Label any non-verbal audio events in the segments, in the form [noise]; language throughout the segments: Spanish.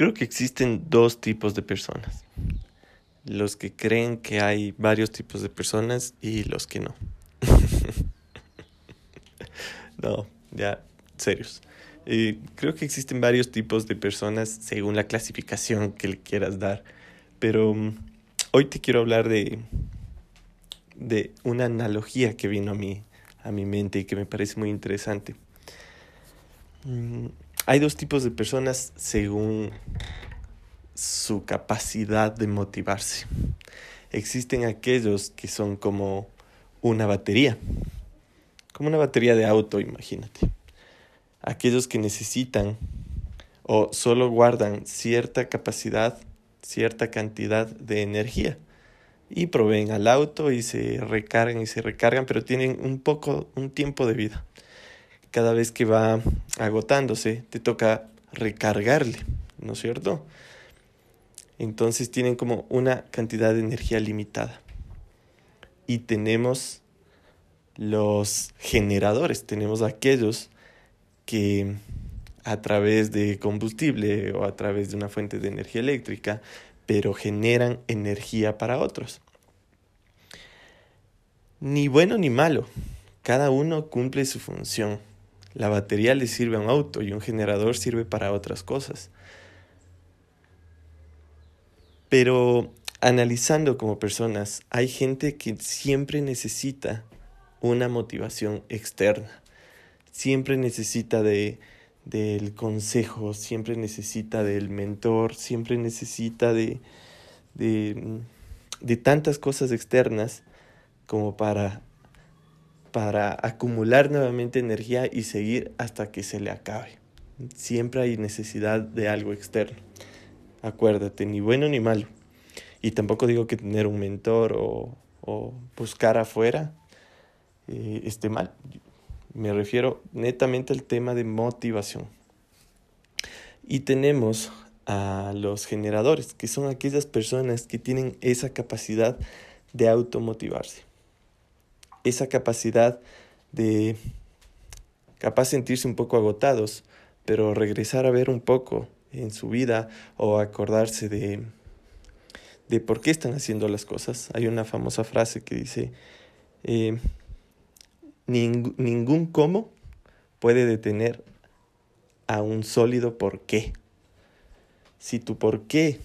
Creo que existen dos tipos de personas. Los que creen que hay varios tipos de personas y los que no. [laughs] no, ya, serios. Creo que existen varios tipos de personas según la clasificación que le quieras dar. Pero um, hoy te quiero hablar de, de una analogía que vino a mi, a mi mente y que me parece muy interesante. Mm, hay dos tipos de personas según su capacidad de motivarse. Existen aquellos que son como una batería, como una batería de auto, imagínate. Aquellos que necesitan o solo guardan cierta capacidad, cierta cantidad de energía y proveen al auto y se recargan y se recargan, pero tienen un poco, un tiempo de vida cada vez que va agotándose, te toca recargarle, ¿no es cierto? Entonces tienen como una cantidad de energía limitada. Y tenemos los generadores, tenemos aquellos que a través de combustible o a través de una fuente de energía eléctrica, pero generan energía para otros. Ni bueno ni malo, cada uno cumple su función. La batería le sirve a un auto y un generador sirve para otras cosas. Pero analizando como personas, hay gente que siempre necesita una motivación externa. Siempre necesita de del consejo, siempre necesita del mentor, siempre necesita de, de, de tantas cosas externas como para para acumular nuevamente energía y seguir hasta que se le acabe. Siempre hay necesidad de algo externo. Acuérdate, ni bueno ni malo. Y tampoco digo que tener un mentor o, buscar afuera eh, esté mal. Me refiero netamente al tema de motivación. Y tenemos a los generadores, que son aquellas personas que tienen esa capacidad de automotivarse esa capacidad de capaz sentirse un poco agotados, pero regresar a ver un poco en su vida o acordarse de, de por qué están haciendo las cosas. Hay una famosa frase que dice, eh, ningún cómo puede detener a un sólido por qué. Si tu por qué,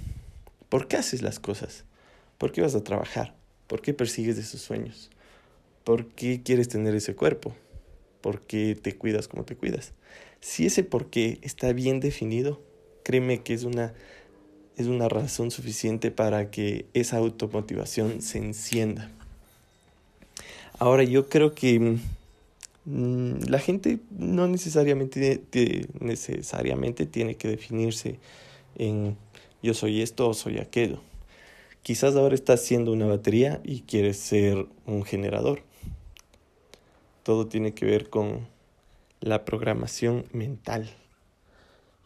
¿por qué haces las cosas? ¿Por qué vas a trabajar? ¿Por qué persigues esos sueños? ¿Por qué quieres tener ese cuerpo? ¿Por qué te cuidas como te cuidas? Si ese por qué está bien definido, créeme que es una, es una razón suficiente para que esa automotivación se encienda. Ahora yo creo que mm, la gente no necesariamente, necesariamente tiene que definirse en yo soy esto o soy aquello. Quizás ahora estás siendo una batería y quieres ser un generador todo tiene que ver con la programación mental.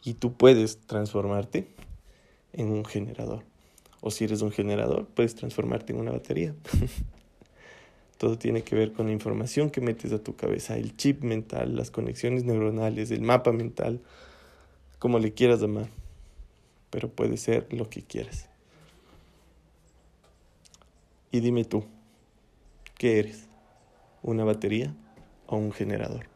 Y tú puedes transformarte en un generador. O si eres un generador, puedes transformarte en una batería. [laughs] Todo tiene que ver con la información que metes a tu cabeza, el chip mental, las conexiones neuronales, el mapa mental, como le quieras llamar. Pero puede ser lo que quieras. Y dime tú, ¿qué eres? ¿Una batería? o un generador.